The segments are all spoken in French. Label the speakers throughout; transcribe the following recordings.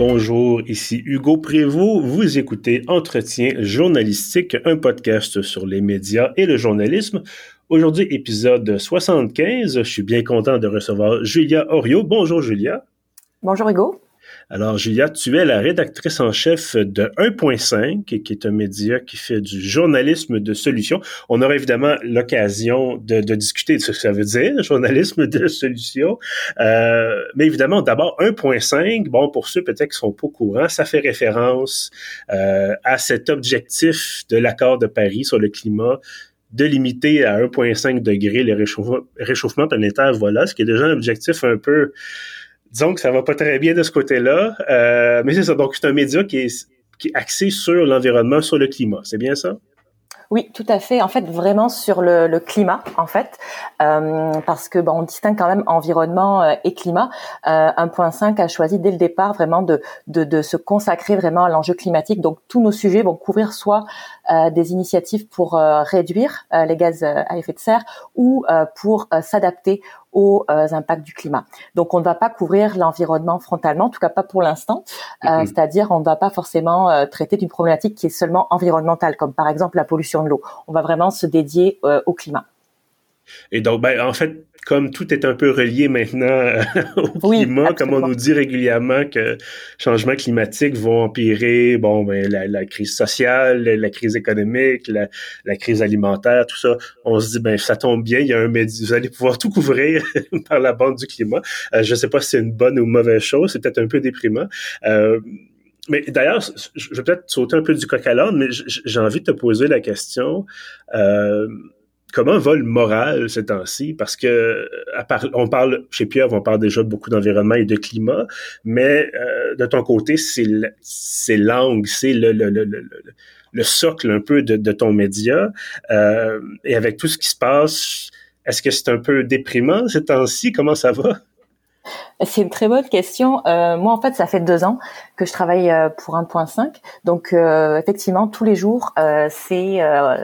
Speaker 1: Bonjour, ici Hugo Prévost. Vous écoutez Entretien journalistique, un podcast sur les médias et le journalisme. Aujourd'hui, épisode 75. Je suis bien content de recevoir Julia Orio. Bonjour Julia.
Speaker 2: Bonjour Hugo.
Speaker 1: Alors, Julia, tu es la rédactrice en chef de 1.5, qui est un média qui fait du journalisme de solution. On aura évidemment l'occasion de, discuter de ce que ça veut dire, journalisme de solution. Euh, mais évidemment, d'abord, 1.5, bon, pour ceux peut-être qui sont pas au courant, ça fait référence euh, à cet objectif de l'accord de Paris sur le climat de limiter à 1,5 degré le réchauffement, réchauffement planétaire, voilà, ce qui est déjà un objectif un peu disons que ça va pas très bien de ce côté-là. Euh, mais c'est ça. Donc, c'est un média qui est, qui axé sur l'environnement, sur le climat. C'est bien ça?
Speaker 2: Oui, tout à fait. En fait, vraiment sur le, climat, en fait, euh, parce que bon, on distingue quand même environnement euh, et climat. Euh, 1.5 a choisi dès le départ vraiment de, de, se consacrer vraiment à l'enjeu climatique. Donc, tous nos sujets vont couvrir soit des initiatives pour réduire les gaz à effet de serre ou pour s'adapter aux euh, impacts du climat. Donc, on ne va pas couvrir l'environnement frontalement, en tout cas pas pour l'instant. Euh, mm-hmm. C'est-à-dire, on ne va pas forcément euh, traiter d'une problématique qui est seulement environnementale, comme par exemple la pollution de l'eau. On va vraiment se dédier au climat.
Speaker 1: Et donc, ben, en fait, comme tout est un peu relié maintenant euh, au climat, comme on nous dit régulièrement que changements climatiques vont empirer, bon, ben, la, crise sociale, la crise économique, la, crise alimentaire, tout ça, on se dit, ben, ça tombe bien, il y a un média, vous allez pouvoir tout couvrir par la bande du climat. Euh, je ne sais pas si c'est une bonne ou mauvaise chose, c'est peut-être un peu déprimant. Euh, mais d'ailleurs, je vais peut-être sauter un peu du coq à l'âne, mais j'ai envie de te poser la question. Euh, comment va le moral ces temps-ci? Parce que on parle chez Pierre, on parle déjà beaucoup d'environnement et de climat, mais euh, de ton côté, c'est l'angle, c'est le, le, le, le, socle un peu de, de ton média. Euh, et avec tout ce qui se passe, est-ce que c'est un peu déprimant ces temps-ci? Comment ça va?
Speaker 2: C'est une très bonne question. Euh, moi, en fait, ça fait deux ans que je travaille euh, pour 1.5. Donc, euh, effectivement, tous les jours, euh, c'est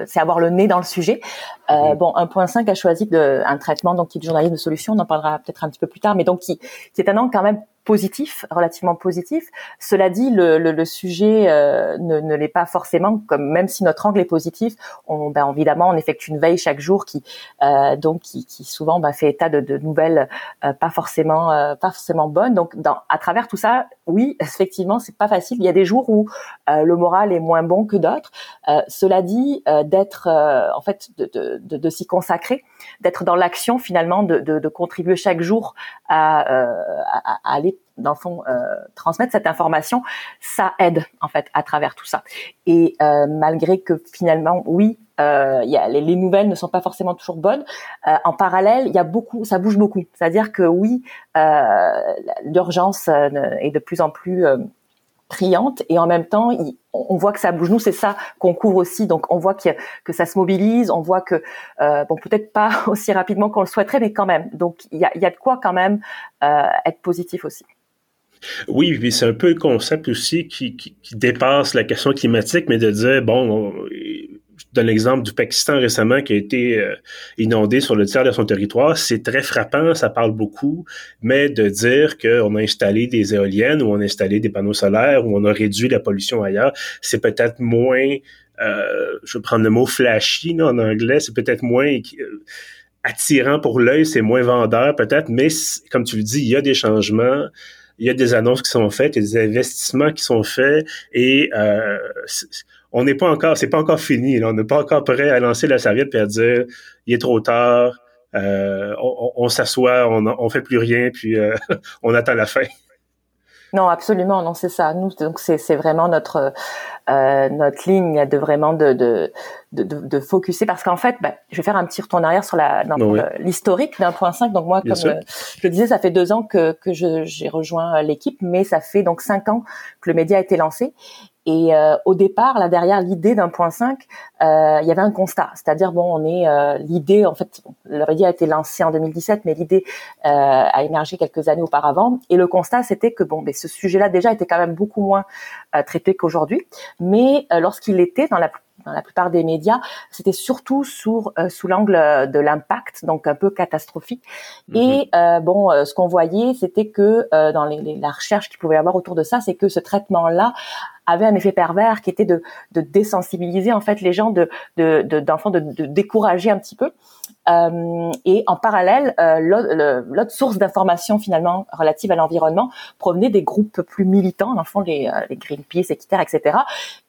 Speaker 2: c'est avoir le nez dans le sujet. Mhm. Bon, 1.5 a choisi de, un traitement donc qui est de journalisme de solution. On en parlera peut-être un petit peu plus tard, mais donc qui, qui est un an quand même positif, relativement positif. Cela dit, le, le, le sujet euh, ne, ne l'est pas forcément, comme même si notre angle est positif, on, ben, évidemment, on effectue une veille chaque jour qui, euh, donc, qui, qui souvent ben, fait état de, de nouvelles euh, pas forcément, euh, pas forcément bonnes. Donc, dans, à travers tout ça, oui, effectivement, c'est pas facile. Il y a des jours où euh, le moral est moins bon que d'autres. cela dit, d'être, en fait, de, de, de, de s'y consacrer, d'être dans l'action finalement, de, de, contribuer chaque jour à, à, à aller dans le fond euh, transmettre cette information, ça aide en fait à travers tout ça. Et euh, malgré que finalement, oui, euh, y a, les, les, nouvelles ne sont pas forcément toujours bonnes. Euh, en parallèle, il y a beaucoup, ça bouge beaucoup. C'est-à-dire que oui, euh, l'urgence euh, est de plus en plus priante et en même temps on voit que ça bouge. Nous c'est ça qu'on couvre aussi. Donc on voit que, que ça se mobilise. On voit que euh, bon peut-être pas aussi rapidement qu'on le souhaiterait mais quand même. Donc il y a, y a de quoi quand même euh, être positif aussi.
Speaker 1: Oui, puis c'est un peu le concept aussi qui, qui, dépasse la question climatique, mais de dire, bon, je donne l'exemple du Pakistan récemment qui a été euh, inondé sur le tiers de son territoire. C'est très frappant, ça parle beaucoup, mais de dire qu'on a installé des éoliennes ou on a installé des panneaux solaires ou on a réduit la pollution ailleurs, c'est peut-être moins, euh, je vais prendre le mot flashy là, en anglais, c'est peut-être moins euh, attirant pour l'œil, c'est moins vendeur peut-être, mais comme tu le dis, il y a des changements il y a des annonces qui sont faites, il y a des investissements qui sont faits et on n'est pas encore, c'est pas encore fini. Là. On n'est pas encore prêt à lancer la serviette et à dire il est trop tard, euh, on, on s'assoit, on, on fait plus rien, puis euh, on attend la fin.
Speaker 2: Non, absolument, non, c'est ça. Nous, donc c'est vraiment notre euh, notre ligne de vraiment de de de, de, focuser parce qu'en fait, ben, je vais faire un petit retour en arrière sur la l'historique d'un point 5. Donc moi, comme euh, je le disais, ça fait deux ans que que j'ai rejoint l'équipe, mais ça fait donc cinq ans que le média a été lancé Et euh, au départ, là derrière l'idée d'un point 5, euh, il y avait un constat, c'est-à-dire bon, on est euh, l'idée en fait, leur idée a été lancée en 2017, mais l'idée a émergé quelques années auparavant. Et le constat, c'était que bon, mais ce sujet-là déjà était quand même beaucoup moins traité qu'aujourd'hui, mais lorsqu'il était dans la dans la plupart des médias, c'était surtout sous euh, sous l'angle de l'impact, donc un peu catastrophique. Mhm. Et euh, bon, euh, ce qu'on voyait, c'était que dans les, la recherche qu'il pouvait y avoir autour de ça, c'est que ce traitement-là avait un effet pervers qui était de, désensibiliser en fait les gens, de d'enfants, de, décourager un petit peu. Euh, et en parallèle, euh, l'autre source d'information finalement relative à l'environnement provenait des groupes plus militants, dans le fond les, euh, les Greenpeace, etc., etc.,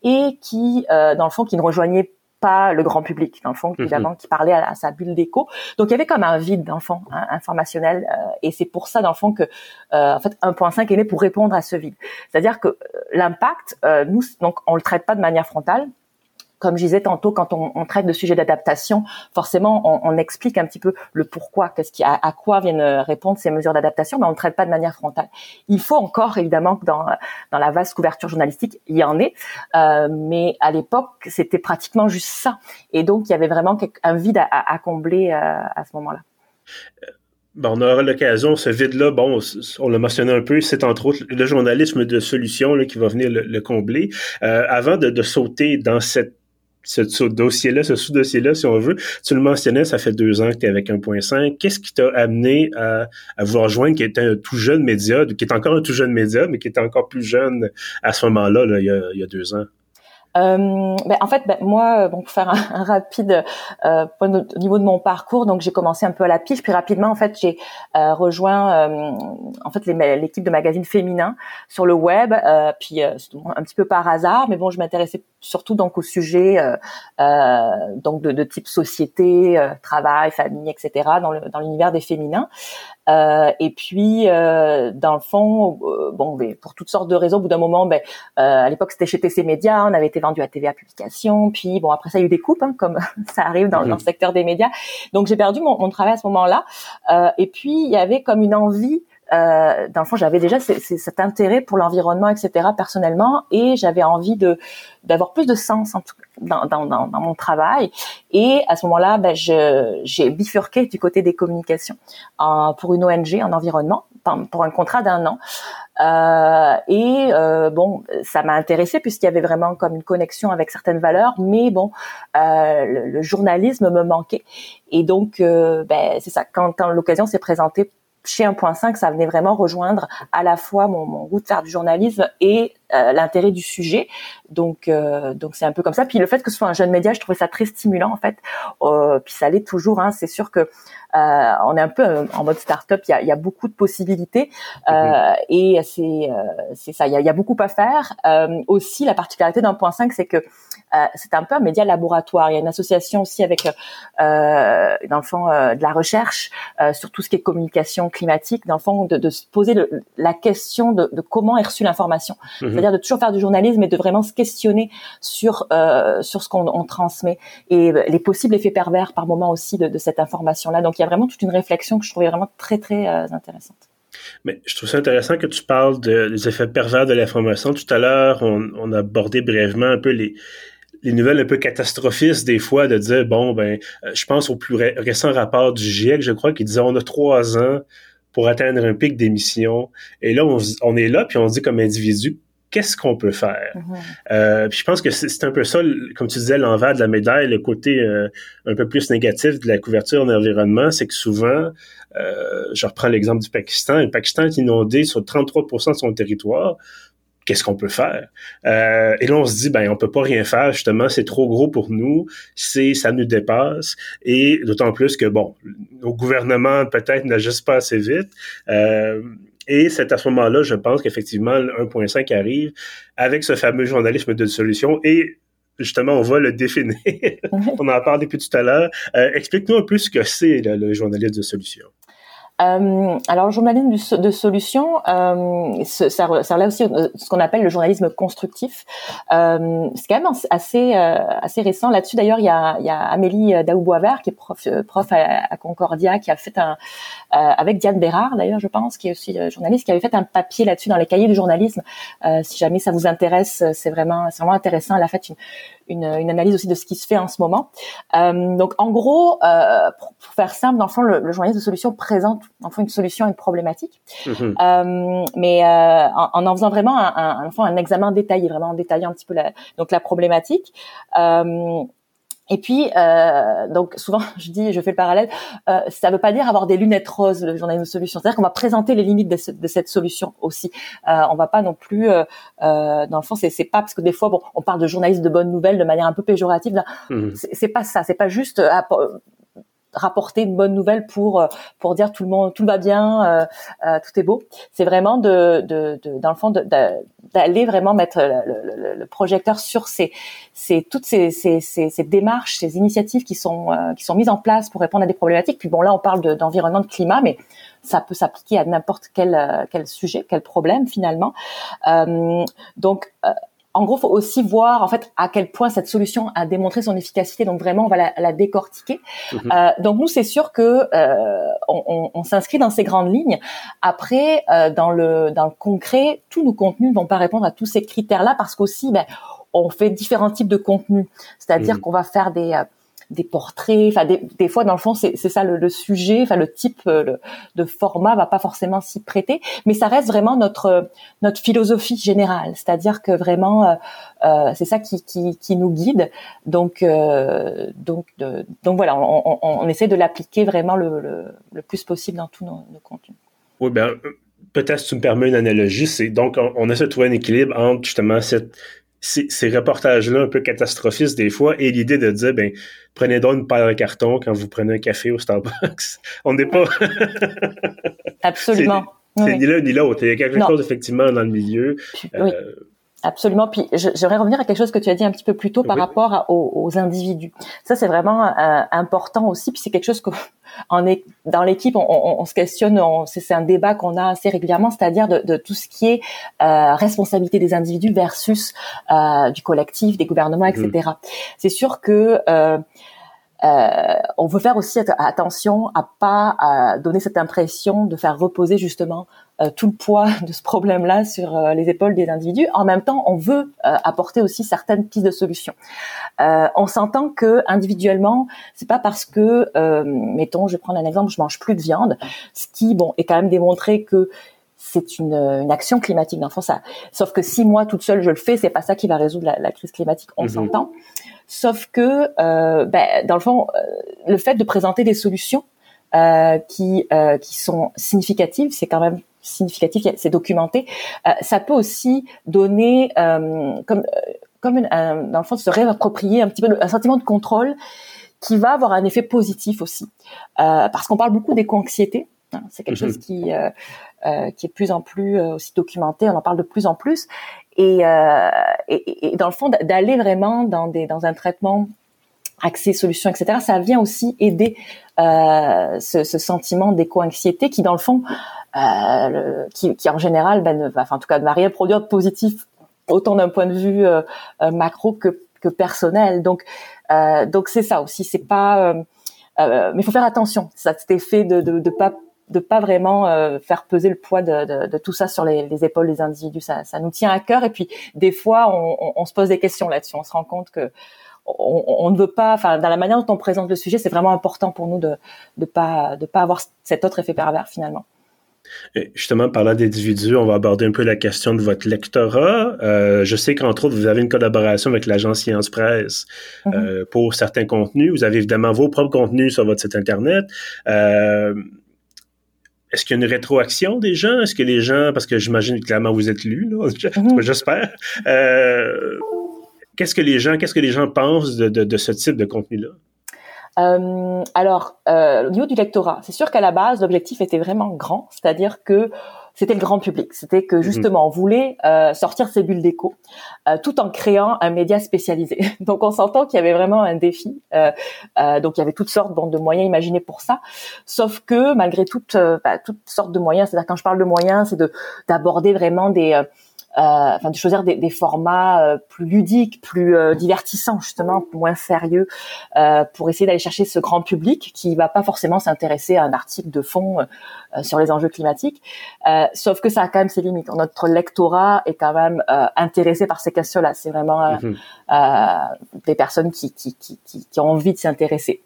Speaker 2: et qui, euh, dans le fond, qui ne rejoignaient pas le grand public, dans le fond, mhm. évidemment, qui parlait à, sa bulle d'écho. Donc, il y avait comme un vide, dans le fond, hein, informationnel. Euh, et c'est pour ça, dans le fond, que, euh, en fait, 1.5 est né pour répondre à ce vide. C'est-à-dire que l'impact, nous, donc, on le traite pas de manière frontale comme je disais tantôt, quand on, traite de sujets d'adaptation, forcément, on, explique un petit peu le pourquoi, qu'est-ce qui, à, quoi viennent répondre ces mesures d'adaptation, mais on ne traite pas de manière frontale. Il faut encore, évidemment, que dans, dans la vaste couverture journalistique, il y en ait, euh, mais à l'époque, c'était pratiquement juste ça. Et donc, il y avait vraiment un vide à, à combler euh, à ce moment-là.
Speaker 1: Bon, on aura l'occasion, ce vide-là, bon, on l'a mentionné un peu, c'est entre autres le journalisme de solution là, qui va venir le, combler. Euh, avant de, de, sauter dans cette ce, dossier-là, ce sous-dossier-là, si on veut. Tu le mentionnais, ça fait deux ans que tu es avec 1.5. Qu'est-ce qui t'a amené à, à vouloir joindre, qui était un tout jeune média, qui est encore un tout jeune média, mais qui était encore plus jeune à ce moment-là, il y a deux ans?
Speaker 2: Euh, ben, en fait, ben, moi, euh, bon, pour faire un, rapide euh, au niveau de mon parcours, donc j'ai commencé un peu à la pige, puis rapidement, en fait, j'ai euh, rejoint euh, en fait l'équipe de magazines féminins sur le web, puis un petit peu par hasard, mais bon, je m'intéressais surtout donc au sujet donc de, type société, travail, famille, etc. dans le dans l'univers des féminins. Et puis, dans le fond, bon, ben, pour toutes sortes de raisons, au bout d'un moment, ben, à l'époque c'était chez TC Média, on avait été vendu à TVA Publication, puis bon, après ça il y a eu des coupes, hein, comme ça arrive dans, dans, le secteur des médias. Donc j'ai perdu mon, mon, travail à ce moment-là. et puis il y avait comme une envie euh, dans le fond, j'avais déjà cet intérêt pour l'environnement, etc. personnellement, et j'avais envie de d'avoir plus de sens en tout, dans, dans, dans, mon travail. Et à ce moment-là, ben, j'ai bifurqué du côté des communications en, pour une ONG en environnement, pour un contrat d'un an. Euh, et euh, bon, ça m'a intéressé puisqu'il y avait vraiment comme une connexion avec certaines valeurs, mais bon, euh, le, le, journalisme me manquait. Et donc, euh, ben, c'est ça. Quand, quand l'occasion s'est présentée chez 1.5, ça venait vraiment rejoindre à la fois mon, mon goût de faire du journalisme et l'intérêt du sujet. Donc, euh, donc c'est un peu comme ça. Puis le fait que ce soit un jeune média, je trouvais ça très stimulant en fait. Euh, puis ça l'est toujours. Hein. C'est sûr que euh, on est un peu euh, en mode start-up. Il y a, y a beaucoup de possibilités euh, et c'est c'est ça. Il y, a, y, a, beaucoup à faire. aussi, la particularité d'un point 5, c'est que c'est un peu un média laboratoire. Il y a une association aussi avec, dans le fond, de la recherche sur tout ce qui est communication climatique. Dans le fond, de, de se poser le, la question de, de, comment est reçue l'information. Mhm. C'est-à-dire de toujours faire du journalisme et de vraiment se questionner sur sur ce qu'on transmet et les possibles effets pervers par moment aussi de, cette information-là. Donc il y a vraiment toute une réflexion que je trouvais vraiment très, très euh, intéressante.
Speaker 1: Mais je trouve ça intéressant que tu parles des effets pervers de l'information. Tout à l'heure, on, a abordé brièvement un peu les, les nouvelles un peu catastrophistes des fois de dire bon ben euh, je pense au plus récent rapport du GIEC je crois qui disait on a trois ans pour atteindre un pic d'émissions et là on, on, est là puis on dit comme individu qu'est-ce qu'on peut faire? Mm-hmm. Euh, puis je pense que c'est un peu ça, comme tu disais, l'envers de la médaille, le côté euh, un peu plus négatif de la couverture en environnement, c'est que souvent, euh, je reprends l'exemple du Pakistan, le Pakistan est inondé sur 33 de son territoire. Qu'est-ce qu'on peut faire? Et là, on se dit, ben, on peut pas rien faire, justement, c'est trop gros pour nous, c'est, ça nous dépasse, et d'autant plus que, bon, nos gouvernements peut-être n'agissent pas assez vite. Et c'est à ce moment-là, je pense qu'effectivement, le 1.5 arrive avec ce fameux journalisme de solution et justement, on va le définir. on en parle depuis tout à l'heure. Euh, explique-nous un peu ce que c'est le journalisme de solution.
Speaker 2: Euh, alors, le journalisme de solution, euh, ça, relève aussi de ce qu'on appelle le journalisme constructif. Euh, c'est quand même assez assez récent. Là-dessus, d'ailleurs, il y a, il y a Amélie Daouboisvert, qui est prof, prof à, Concordia, qui a fait un avec Diane Bérard, d'ailleurs, je pense, qui est aussi journaliste, qui avait fait un papier là-dessus dans les cahiers du journalisme. si jamais ça vous intéresse, c'est vraiment c'est vraiment intéressant. Elle a fait une, une, une, analyse aussi de ce qui se fait en ce moment. Euh, donc en gros, euh, pour, faire simple, dans le fond, le, le, journaliste de solution présente dans le fond une solution à une problématique, mm-hmm. euh, mais euh, en, en, en faisant vraiment un, un, un, un examen détaillé, vraiment en détaillant un petit peu la, donc la problématique. Euh, et puis, euh, donc souvent, je dis, je fais le parallèle, euh, ça ne veut pas dire avoir des lunettes roses, le journalisme de solution. C'est-à-dire qu'on va présenter les limites de, de cette solution aussi. Euh, on va pas non plus, euh, euh dans le fond, c'est, pas parce que des fois, bon, on parle de journalisme de bonnes nouvelles de manière un peu péjorative. Mmh. C'est, c'est pas ça. C'est pas juste rapporter une bonne nouvelle pour euh, pour dire tout le monde tout va bien, euh, euh, tout est beau. C'est vraiment de, de, de, dans le fond d'aller vraiment mettre le, le, projecteur sur ces, ces toutes ces, ces, ces, démarches, ces initiatives qui sont qui sont mises en place pour répondre à des problématiques. Puis bon là on parle d'environnement, de, climat, mais ça peut s'appliquer à n'importe quel quel sujet, quel problème finalement. donc en gros, faut aussi voir en fait à quel point cette solution a démontré son efficacité. Donc vraiment, on va la, la décortiquer. Mhm. Euh, donc nous, c'est sûr que euh, on, on, on s'inscrit dans ces grandes lignes. Après, euh, dans le dans le concret, tous nos contenus ne vont pas répondre à tous ces critères-là parce qu'aussi, ben, on fait différents types de contenus. C'est-à-dire mhm. qu'on va faire des euh, des portraits. Enfin, des, des, fois, dans le fond, c'est ça le, sujet. Enfin, le type euh, de format va pas forcément s'y prêter, mais ça reste vraiment notre notre philosophie générale. C'est-à-dire que vraiment, euh, euh c'est ça qui, qui, nous guide. Donc donc donc voilà, on, on, essaie de l'appliquer vraiment le, le, plus possible dans tous nos, contenus.
Speaker 1: Oui, ben peut-être tu me permets une analogie, c'est donc on, on essaie de trouver un équilibre entre justement cette ces, ces reportages-là un peu catastrophistes des fois et l'idée de dire ben prenez donc une paire de carton quand vous prenez un café au Starbucks. On n'est pas
Speaker 2: absolument.
Speaker 1: C'est ni l'un ni l'autre. Il y a quelque chose effectivement dans le milieu.
Speaker 2: Oui. Euh, Absolument. Puis j'aimerais revenir à quelque chose que tu as dit un petit peu plus tôt par rapport aux, individus. Ça, c'est vraiment euh, important aussi. Puis c'est quelque chose que est, dans l'équipe, on, on, se questionne. C'est un débat qu'on a assez régulièrement, c'est-à-dire de, de, tout ce qui est euh, responsabilité des individus versus euh, du collectif, des gouvernements, etc. Mmh. C'est sûr que euh, euh, on veut faire aussi attention à pas à donner cette impression de faire reposer justement euh, tout le poids de ce problème-là sur euh, les épaules des individus. En même temps, on veut apporter aussi certaines pistes de solutions. on s'entend que individuellement, c'est pas parce que, mettons, je vais prendre un exemple, je mange plus de viande, ce qui, bon, est quand même démontré que c'est une, une, action climatique dans ça. Sauf que si moi toute seule je le fais, c'est pas ça qui va résoudre la, crise climatique. On mhm. s'entend. Sauf que, euh, ben, dans le fond, euh, le fait de présenter des solutions euh, qui euh, qui sont significatives, c'est quand même significatif, c'est documenté. Euh, ça peut aussi donner comme comme une, dans le fond se réapproprier un petit peu un sentiment de contrôle qui va avoir un effet positif aussi, parce qu'on parle beaucoup d'éco-anxiété. Hein, c'est quelque mhm. chose qui euh, qui est de plus en plus euh, aussi documenté, on en parle de plus en plus, et, euh, et, et dans le fond d'aller vraiment dans des dans un traitement accès solutions etc ça vient aussi aider euh, ce, ce, sentiment d'éco-anxiété qui dans le fond euh, le, qui, qui, en général ben, ne enfin en tout cas ne va rien produire de positif autant d'un point de vue euh, macro que, que personnel. Donc donc c'est ça aussi. C'est pas mais il faut faire attention. Ça cet effet de de, de pas de pas vraiment euh, faire peser le poids de, de, tout ça sur les, les, épaules des individus. Ça, ça nous tient à cœur. Et puis des fois, on, on, se pose des questions là-dessus. On se rend compte que on, on, ne veut pas, enfin, dans la manière dont on présente le sujet, c'est vraiment important pour nous de de pas de pas avoir cet autre effet pervers finalement.
Speaker 1: Justement, parlant d'individus, on va aborder un peu la question de votre lectorat. Euh, je sais qu'entre autres, vous avez une collaboration avec l'agence Science Presse mm-hmm. euh, pour certains contenus. Vous avez évidemment vos propres contenus sur votre site Internet. Euh, est-ce qu'il y a une rétroaction des gens? Est-ce que les gens, parce que j'imagine clairement vous êtes lus, mhm. j'espère. Euh, qu'est-ce que les gens, qu'est-ce que les gens pensent de, ce type de contenu-là?
Speaker 2: Euh, alors, euh, au niveau du lectorat, c'est sûr qu'à la base, l'objectif était vraiment grand, c'est-à-dire que c'était le grand public. C'était que mhm. justement, on voulait euh, sortir ces bulles d'écho, euh, tout en créant un média spécialisé. donc, on s'entend qu'il y avait vraiment un défi. Euh, donc, il y avait toutes sortes de moyens imaginés pour ça. Sauf que malgré toutes, bah, toutes sortes de moyens, c'est-à-dire quand je parle de moyens, c'est de d'aborder vraiment des euh, enfin de choisir des, des formats euh, plus ludiques, plus euh, divertissants justement, moins sérieux, pour essayer d'aller chercher ce grand public qui va pas forcément s'intéresser à un article de fond sur les enjeux climatiques. sauf que ça a quand même ses limites. Notre lectorat est quand même intéressé par ces questions-là. C'est vraiment mm-hmm. des personnes qui, qui, qui, qui ont envie de s'y intéresser.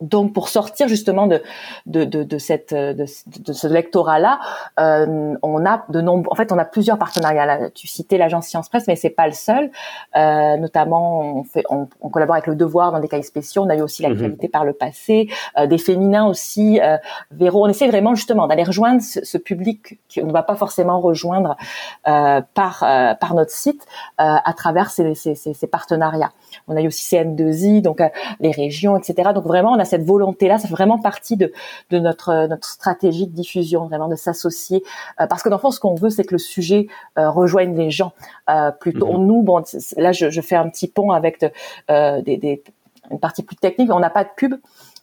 Speaker 2: Donc, pour sortir justement de de, de, de cette de, ce lectorat-là, euh, on a de nombreux. En fait, on a plusieurs partenariats. Là. Tu citais l'agence Science Presse, mais c'est pas le seul. Euh, notamment, on fait on, on, collabore avec le Devoir dans des cas spéciaux. On a eu aussi mhm. l'actualité par le passé, euh, des féminins aussi. Euh, Véro, on essaie vraiment justement d'aller rejoindre ce, ce public qu'on ne va pas forcément rejoindre euh, par par notre site à travers ces, ces, ces, ces, partenariats. On a eu aussi CN2I, donc les régions, etc. Donc vraiment, on a cette volonté-là, ça fait vraiment partie de, de notre, notre stratégie de diffusion, vraiment de s'associer. Euh, parce que dans le fond, ce qu'on veut, c'est que le sujet euh, rejoigne les gens. Euh, plutôt mhm. nous, bon, là, je, je, fais un petit pont avec de, des, des, une partie plus technique. On n'a pas de pub.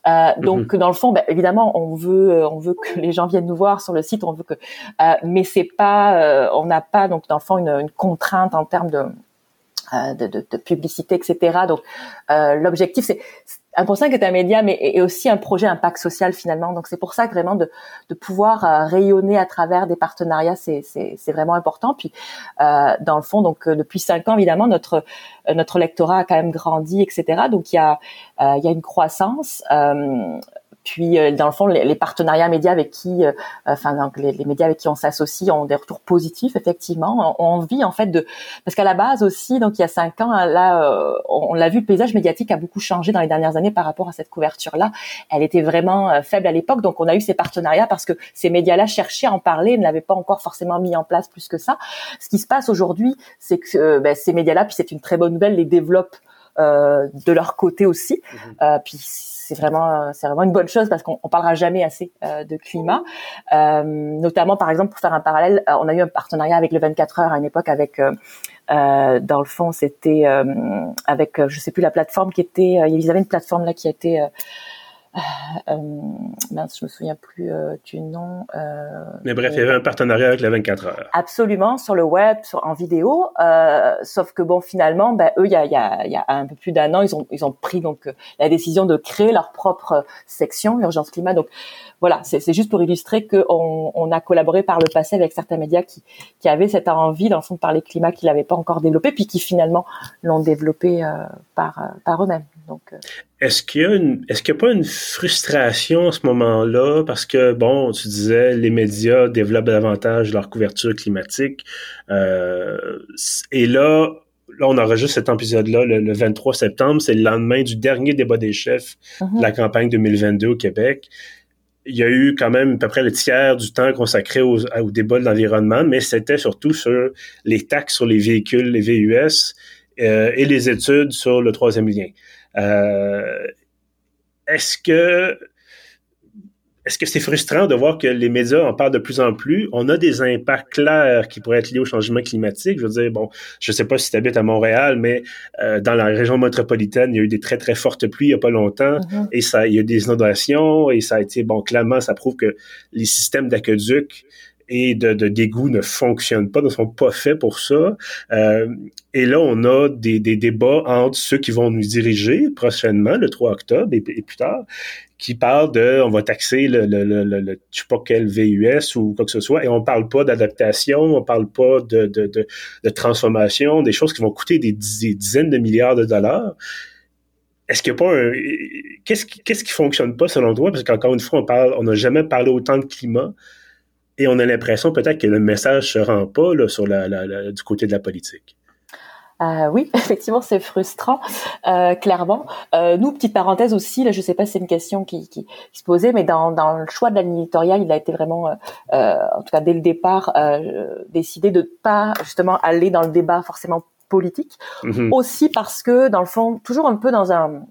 Speaker 2: Euh, donc mhm. dans le fond, ben, évidemment, on veut, on veut que les gens viennent nous voir sur le site. On veut que, euh, mais c'est pas, on n'a pas donc dans le fond une, une contrainte en termes de, de, de, de, publicité, etc. Donc l'objectif, c'est un pour est un média, mais est aussi un projet impact social finalement. Donc c'est pour ça que vraiment de, de pouvoir euh, rayonner à travers des partenariats, c'est, c'est, c'est vraiment important. Puis euh, dans le fond, donc euh, depuis cinq ans évidemment, notre notre lectorat a quand même grandi, etc. Donc il y a il y a une croissance. Puis, euh, dans le fond, les, partenariats médias avec qui, euh, enfin, donc les, médias avec qui on s'associe ont des retours positifs, effectivement. On, envie, en fait, de, parce qu'à la base aussi, donc il y a cinq ans, là, euh, on, l'a vu, le paysage médiatique a beaucoup changé dans les dernières années par rapport à cette couverture-là. Elle était vraiment faible à l'époque, donc on a eu ces partenariats parce que ces médias-là cherchaient à en parler, ne l'avaient pas encore forcément mis en place plus que ça. Ce qui se passe aujourd'hui, c'est que ben, ces médias-là, puis c'est une très bonne nouvelle, les développent euh, de leur côté aussi. Mmh. Euh, puis c'est vraiment c'est vraiment une bonne chose parce qu'on on parlera jamais assez euh, de climat. Euh, notamment par exemple pour faire un parallèle, euh, on a eu un partenariat avec le 24 heures à une époque avec dans le fond c'était avec je sais plus la plateforme qui était ils avaient une plateforme là qui était euh, euh, mince, je me souviens plus euh, du nom.
Speaker 1: Euh, Mais bref, il y avait un partenariat avec les 24 heures.
Speaker 2: Absolument, sur le web, sur, en vidéo. Euh, sauf que bon, finalement, ben, eux, il y a, y, a, y a, un peu plus d'un an, ils ont, ils ont pris donc la décision de créer leur propre section urgence climat. Donc voilà, c'est juste pour illustrer qu'on on a collaboré par le passé avec certains médias qui, qui avaient cette envie, dans le fond, de parler climat, qu'ils n'avaient pas encore développé, puis qui finalement l'ont développé par, par eux-mêmes. Donc
Speaker 1: est-ce qu'il y a une, est-ce qu'il n'y a pas une frustration à ce moment-là? Parce que bon, tu disais les médias développent davantage leur couverture climatique euh, et là, là on enregistre cet épisode-là le, 23 septembre, c'est le lendemain du dernier débat des chefs de la mhm. campagne 2022 au Québec. Il y a eu quand même à peu près le tiers du temps consacré au, au débat de l'environnement, mais c'était surtout sur les taxes sur les véhicules, les VUS euh, et les études sur le troisième lien. Euh, est-ce que est-ce que c'est frustrant de voir que les médias en parlent de plus en plus? On a des impacts clairs qui pourraient être liés au changement climatique. Je veux dire, bon, je sais pas si tu habites à Montréal, mais euh, dans la région métropolitaine, il y a eu des très, très fortes pluies il y a pas longtemps mm-hmm. et ça, il y a eu des inondations et ça a été, bon, clairement, ça prouve que les systèmes d'aqueduc et de, de dégoût ne fonctionnent pas, ne sont pas faits pour ça. Euh, et là, on a des, débats entre ceux qui vont nous diriger prochainement, le 3 octobre et, plus tard, qui parlent de, on va taxer le, le, je sais pas quel VUS ou quoi que ce soit, et on parle pas d'adaptation, on parle pas de, transformation, des choses qui vont coûter des, dizaines de milliards de dollars. Est-ce qu'il n'y a pas un... Qu'est-ce qui, qui fonctionne pas selon toi? Parce qu'encore une fois, on parle, on n'a jamais parlé autant de climat et on a l'impression peut-être que le message se rend pas là, sur la, la, du côté de la politique.
Speaker 2: Euh, oui, effectivement, c'est frustrant, euh, clairement. Euh, nous, petite parenthèse aussi, là, je sais pas si c'est une question qui, qui, qui, se posait, mais dans, dans le choix de la ligne éditoriale, il a été vraiment, euh, en tout cas dès le départ, décidé de pas justement aller dans le débat forcément politique. Mm-hmm. Aussi parce que, dans le fond, toujours un peu dans un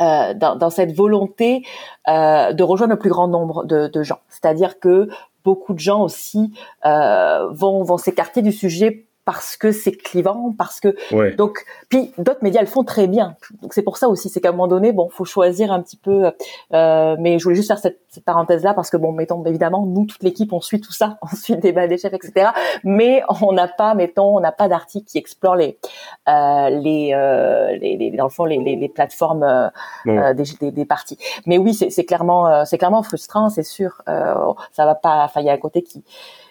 Speaker 2: euh, dans, dans, cette volonté euh, de rejoindre le plus grand nombre de, de gens. C'est-à-dire que beaucoup de gens aussi vont vont s'écarter du sujet parce que c'est clivant, parce que donc puis d'autres médias le font très bien. Donc c'est pour ça aussi, c'est qu'à un moment donné, bon, faut choisir un petit peu. Euh, mais je voulais juste faire cette, cette parenthèse là parce que bon, mettons évidemment, nous toute l'équipe, on suit tout ça, on suit le débat des chefs, etc. Mais on n'a pas, mettons, on n'a pas d'article qui explore les euh, les, euh, les, les, dans le fond les, les, les plateformes euh, euh des, des, des, partis. Mais oui, c'est clairement euh, c'est clairement frustrant, c'est sûr. ça va pas. Enfin, il y a un côté qui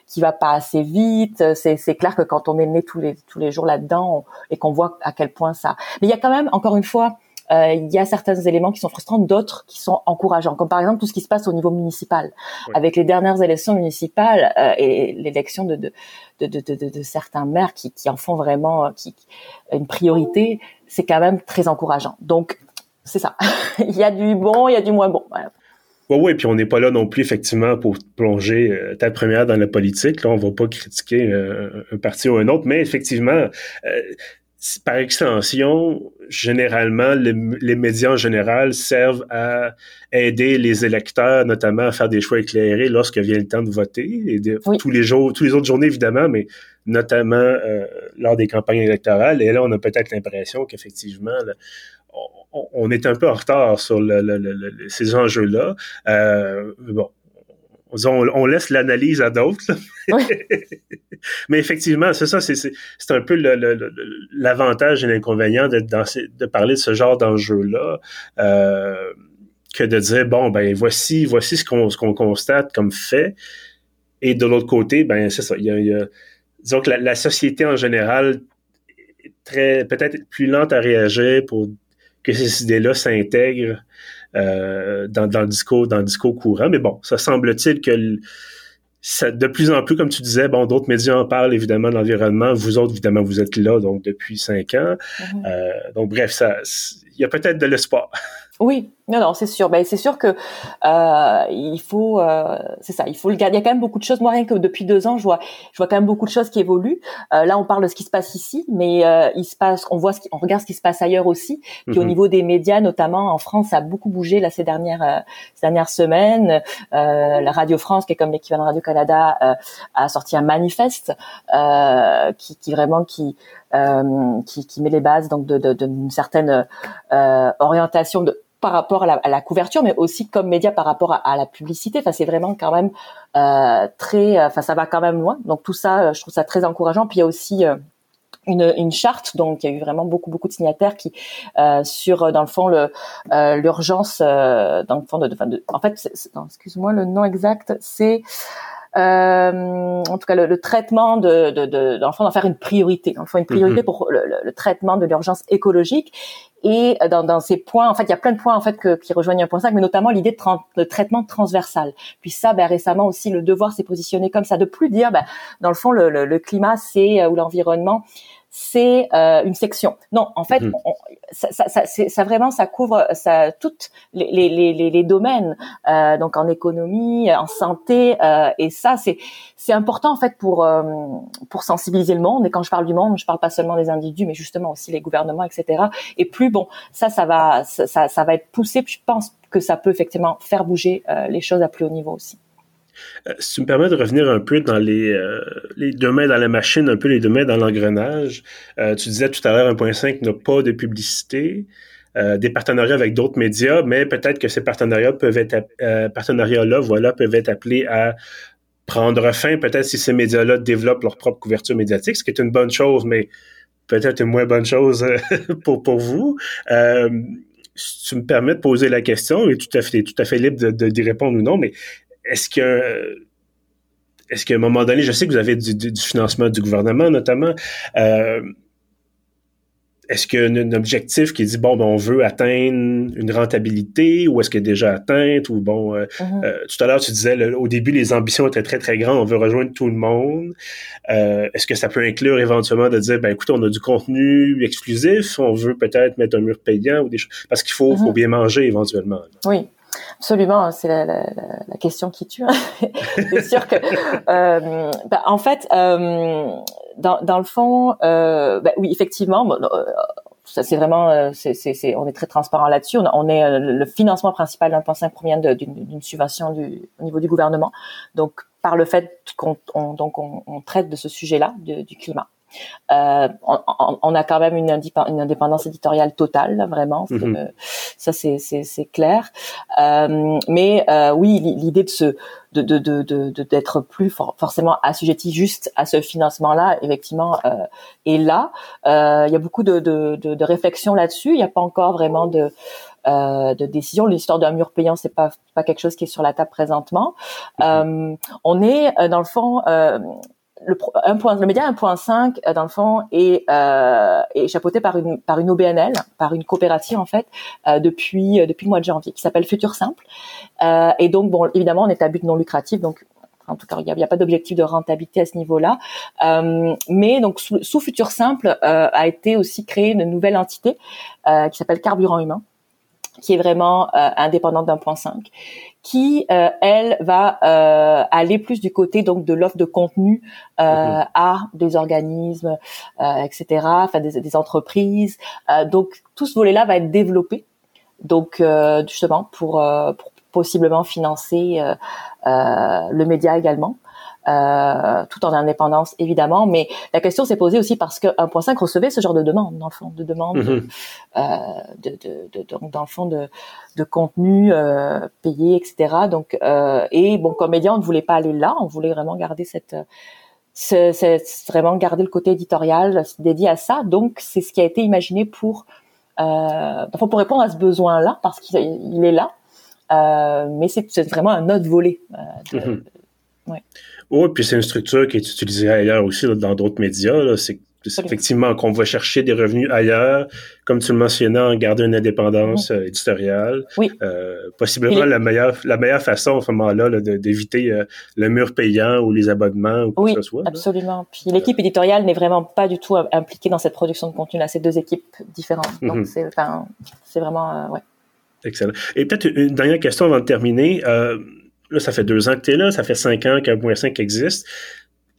Speaker 2: qui va pas assez vite. C'est, clair que quand on est né tous les tous les jours là-dedans et qu'on voit à quel point ça. Mais il y a quand même, encore une fois, euh, il y a certains éléments qui sont frustrants, d'autres qui sont encourageants, comme par exemple tout ce qui se passe au niveau municipal, avec les dernières élections municipales euh, et l'élection de de, de, de, de, certains maires qui, qui en font vraiment euh, qui, une priorité, c'est quand même très encourageant. Donc c'est ça. il y a du bon, il y a du moins bon. Voilà.
Speaker 1: Oui, oui, puis on n'est pas là non plus, effectivement, pour plonger euh, ta première dans la politique. Là, on va pas critiquer euh, un parti ou un autre, mais effectivement, euh, par extension, généralement, les, médias en général servent à aider les électeurs, notamment à faire des choix éclairés lorsque vient le temps de voter, et tous les jours, tous les autres journées évidemment, mais notamment lors des campagnes électorales. Et là, on a peut-être l'impression qu'effectivement, on, est un peu en retard sur ces enjeux-là. Euh, bon, on, laisse l'analyse à d'autres. Mais effectivement, c'est ça, c'est un peu l'avantage et l'inconvénient de parler de ce genre d'enjeu-là. Euh, que de dire bon ben voici voici ce qu'on constate comme fait et de l'autre côté ben c'est ça il y a, disons que la, la, société en général est très peut-être plus lente à réagir pour que ces idées-là s'intègrent euh, dans, dans, le discours, dans le discours courant. Mais bon, ça semble-t-il que ça, de plus en plus, comme tu disais, bon, d'autres médias en parlent évidemment de l'environnement. Vous autres, évidemment, vous êtes là donc depuis cinq ans. Mm-hmm. euh, donc bref, ça, il y a peut-être de l'espoir.
Speaker 2: Oui, non, non, c'est sûr. Ben, c'est sûr que euh, il faut, euh, c'est ça, il faut le garder. Il y a quand même beaucoup de choses. Moi, rien que depuis deux ans, je vois, je vois quand même beaucoup de choses qui évoluent. Euh, là, on parle de ce qui se passe ici, mais euh, il se passe, on voit, ce qui, on regarde ce qui se passe ailleurs aussi. Puis au mhm. niveau des médias, notamment en France, ça a beaucoup bougé là ces dernières, euh, ces dernières semaines. Euh, la Radio France, qui est comme l'équivalent de Radio Canada, a sorti un manifeste qui, qui vraiment qui qui, qui, met les bases donc de, d'une certaine orientation de par rapport à la, à la, couverture, mais aussi comme média par rapport à, la publicité. Enfin, c'est vraiment quand même euh, très, euh, enfin, ça va quand même loin. Donc tout ça, euh, je trouve ça très encourageant. Puis il y a aussi euh, une, une, charte, donc il y a eu vraiment beaucoup beaucoup de signataires qui euh, sur dans le fond le l'urgence dans le fond de, de, en fait, excuse-moi le nom exact, c'est euh, en tout cas le, le traitement de, de, de d'en faire une priorité, dans le fond une priorité mm-hmm. pour le, le, traitement de l'urgence écologique. Et dans, dans, ces points, en fait, il y a plein de points en fait que, qui rejoignent un point 5, mais notamment l'idée de, de, traitement transversal. Puis ça, ben, récemment aussi, le devoir s'est positionné comme ça, de plus dire, ben, dans le fond, le, le, le climat, c'est euh, ou l'environnement, c'est euh, une section. Non, en fait, mhm. Ça, ça, ça, ça, vraiment, ça couvre ça toutes les, les, les, les domaines, euh, donc en économie, en santé, euh, et ça, c'est c'est important en fait pour euh, pour sensibiliser le monde. Et quand je parle du monde, je parle pas seulement des individus, mais justement aussi les gouvernements, etc. Et plus bon, ça, ça va ça, ça va être poussé. Puis je pense que ça peut effectivement faire bouger euh, les choses à plus haut niveau aussi.
Speaker 1: Euh, si tu me permets de revenir un peu dans les, euh, les deux mains dans la machine, un peu les deux mains dans l'engrenage, euh, tu disais tout à l'heure 1.5 n'a pas de publicité. des partenariats avec d'autres médias, mais peut-être que ces partenariats peuvent être partenariats-là, voilà, peuvent être appelés à prendre fin, peut-être si ces médias-là développent leur propre couverture médiatique, ce qui est une bonne chose, mais peut-être une moins bonne chose pour, pour vous. si tu me permets de poser la question, et tout à fait, tout à fait libre d'y de, répondre ou non, mais est-ce que est-ce qu'à un moment donné, je sais que vous avez du, financement du gouvernement notamment, euh, est-ce qu'il y a un objectif qui dit bon ben on veut atteindre une rentabilité ou est-ce qu'elle est déjà atteinte ou bon euh, mm-hmm. euh, tout à l'heure tu disais au début les ambitions étaient très très grandes on veut rejoindre tout le monde est-ce que ça peut inclure éventuellement de dire ben écoute on a du contenu exclusif on veut peut-être mettre un mur payant ou des choses parce qu'il faut, faut mm-hmm. bien manger éventuellement
Speaker 2: oui Absolument, c'est la, la, la, question qui tue. Hein. c'est sûr que, euh, bah, en fait, euh, dans, dans, le fond, euh, bah, oui, effectivement, euh, ça c'est vraiment, c'est, c'est, on est très transparent là-dessus. On, est le financement principal d'un point 5 provient d'une subvention du, au niveau du gouvernement. Donc par le fait qu'on on, donc on, on, traite de ce sujet-là du climat. Euh, on, a quand même une, indépendance éditoriale totale, vraiment. Mhm. Euh, ça, c'est clair. Euh, mais oui, l'idée de se de d'être plus forcément assujetti juste à ce financement-là, effectivement, est là. Il y a beaucoup de, de, réflexions là-dessus. Il n'y a pas encore vraiment de de décision. L'histoire d'un mur payant, c'est pas pas quelque chose qui est sur la table présentement. Mhm. on est dans le fond le, un point, le média 1.5 euh, dans le fond est, euh, chapeauté par une par une OBNL, par une coopérative en fait euh, depuis euh, depuis le mois de janvier qui s'appelle Futur Simple. Euh, et donc bon évidemment on est à but non lucratif donc en tout cas, il n'y a, pas d'objectif de rentabilité à ce niveau-là. Euh, mais donc sous, sous Futur Simple euh, a été aussi créée une nouvelle entité qui s'appelle Carburant Humain, qui est vraiment indépendante d'un point 5 qui euh, elle va euh, aller plus du côté donc de l'offre de contenu euh, mhm. à des organismes, etc., enfin des, des entreprises. donc tout ce volet-là va être développé, donc justement pour, pour possiblement financer le média également. Euh, tout en indépendance évidemment. Mais la question s'est posée aussi parce que 1.5 recevait ce genre de demande, dans le fond, de demande, mm-hmm. euh, de, de, de, dans le fond de, de contenu euh, payé, etc. Donc, euh, et bon, comme média, on ne voulait pas aller là, on voulait vraiment garder cette c'est vraiment garder le côté éditorial dédié à ça. Donc, c'est ce qui a été imaginé pour, euh, pour répondre à ce besoin-là, parce qu'il est là. Euh, mais c'est vraiment un autre volet. Euh, de, mm-hmm.
Speaker 1: ouais. Oui, puis c'est une structure qui est utilisée ailleurs aussi dans d'autres médias. C'est effectivement qu'on va chercher des revenus ailleurs, comme tu le mentionnais, en garder une indépendance euh, éditoriale.
Speaker 2: Oui.
Speaker 1: Euh, possiblement la meilleure la meilleure façon à ce moment-là d'éviter euh, le mur payant ou les abonnements ou quoi
Speaker 2: que
Speaker 1: ce soit.
Speaker 2: Absolument. Puis l'équipe éditoriale n'est vraiment pas du tout impliquée dans cette production de contenu là. C'est deux équipes différentes. Donc c'est enfin, c'est vraiment ouais.
Speaker 1: Excellent. Et peut-être une dernière question avant de terminer. Là, ça fait deux ans que tu es là, ça fait cinq ans qu'un 5 existe.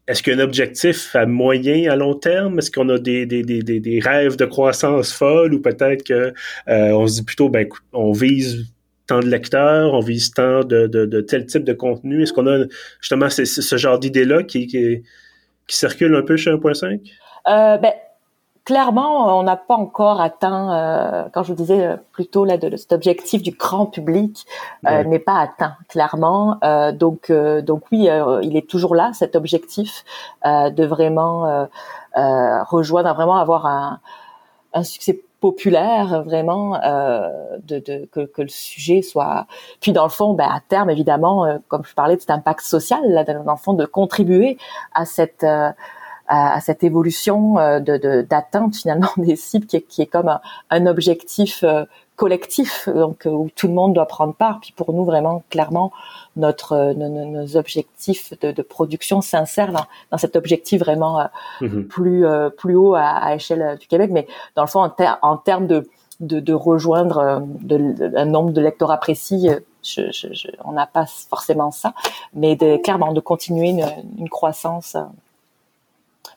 Speaker 1: Est-ce qu'il y a un objectif à moyen, à long terme? Est-ce qu'on a des, des, des, des, rêves de croissance folle ou peut-être que euh, on se dit plutôt, ben, on vise tant de lecteurs, on vise tant de, de, de tel type de contenu? Est-ce qu'on a justement ce genre d'idée-là qui, qui, qui, circule un peu chez 1.5?
Speaker 2: Euh, ben, clairement, on n'a pas encore atteint, euh, quand je vous disais euh, plutôt là, de, cet objectif du grand public euh, n'est pas atteint clairement. Euh, donc, donc oui, il est toujours là cet objectif de vraiment rejoindre, vraiment avoir un, un succès populaire vraiment de, de que, que, le sujet soit puis dans le fond ben, à terme évidemment comme je parlais de cet impact social là dans le fond de contribuer à cette à, cette évolution euh, de d'atteinte finalement des cibles qui est, qui est comme un, objectif euh, collectif donc où tout le monde doit prendre part puis pour nous vraiment clairement notre euh, nos, objectifs de, de production s'insèrent dans, dans, cet objectif vraiment mm-hmm. plus plus haut à, à, échelle du Québec mais dans le fond en, en termes de, de, de rejoindre de, un nombre de lecteurs précis je, je, je, on n'a pas forcément ça mais de, clairement de continuer une, une croissance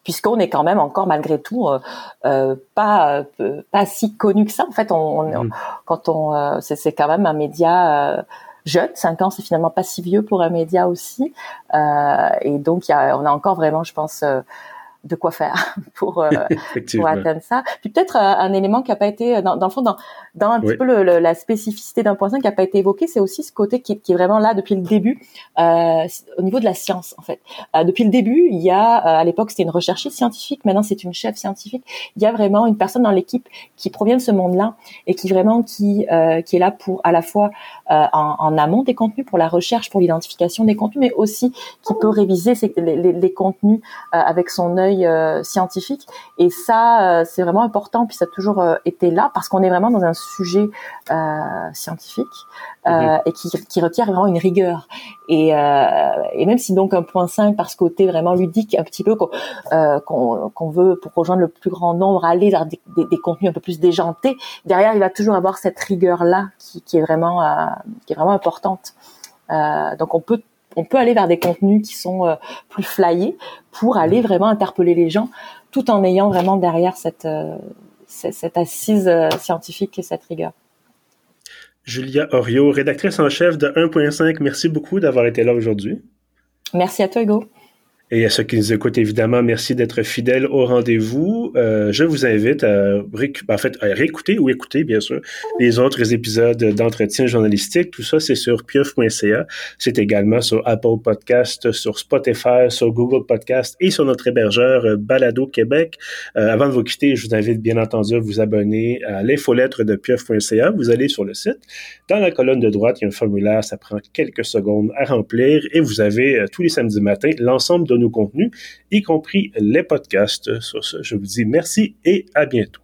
Speaker 2: puisqu'on est quand même encore malgré tout euh, euh pas euh, pas si connu que ça. En fait, on, mm. quand on euh, c'est quand même un média jeune, 5 ans, c'est finalement pas si vieux pour un média aussi. et donc, y a, on a encore vraiment, je pense, de quoi faire pour, euh, pour atteindre ça. Puis peut-être euh, un élément qui a pas été dans, dans le fond dans, dans un petit peu le, la spécificité d'un point 5 qui a pas été évoqué, c'est aussi ce côté qui, qui, est vraiment là depuis le début euh, au niveau de la science en fait. Euh, depuis le début, il y a à l'époque c'était une recherchiste scientifique, maintenant c'est une chef scientifique. Il y a vraiment une personne dans l'équipe qui provient de ce monde-là et qui vraiment qui qui est là pour à la fois en, en, amont des contenus, pour la recherche, pour l'identification des contenus, mais aussi qui peut réviser les, les, les contenus avec son œil euh, scientifique. Et ça, euh, c'est vraiment important. Puis ça a toujours euh, été là parce qu'on est vraiment dans un sujet scientifique mhm. et qui, qui, requiert vraiment une rigueur. Et, et même si donc un point 5 par ce côté vraiment ludique, un petit peu qu'on veut pour rejoindre le plus grand nombre, aller vers des, des, contenus un peu plus déjantés, derrière il va toujours avoir cette rigueur là qui, qui est vraiment qui est vraiment importante. donc on peut on peut aller vers des contenus qui sont euh, plus flyés pour aller mmh. vraiment interpeller les gens tout en ayant vraiment derrière cette euh, cette assise scientifique et cette rigueur.
Speaker 1: Julia Orio, rédactrice en chef de 1.5, merci beaucoup d'avoir été là aujourd'hui.
Speaker 2: Merci à toi, Hugo.
Speaker 1: Et à ceux qui nous écoutent, évidemment, merci d'être fidèles au rendez-vous. Euh, je vous invite à, en fait, à réécouter ou écouter, bien sûr, les autres épisodes d'entretien journalistique. Tout ça, c'est sur pieuf.ca. C'est également sur Apple Podcast, sur Spotify, sur Google Podcast et sur notre hébergeur euh, Balado Québec. Euh, avant de vous quitter, je vous invite bien entendu à vous abonner à l'infolettre de pieuf.ca. Vous allez sur le site. Dans la colonne de droite, il y a un formulaire. Ça prend quelques secondes à remplir et vous avez tous les samedis matins l'ensemble de nos contenus, y compris les podcasts. Sur ce, je vous dis merci et à bientôt.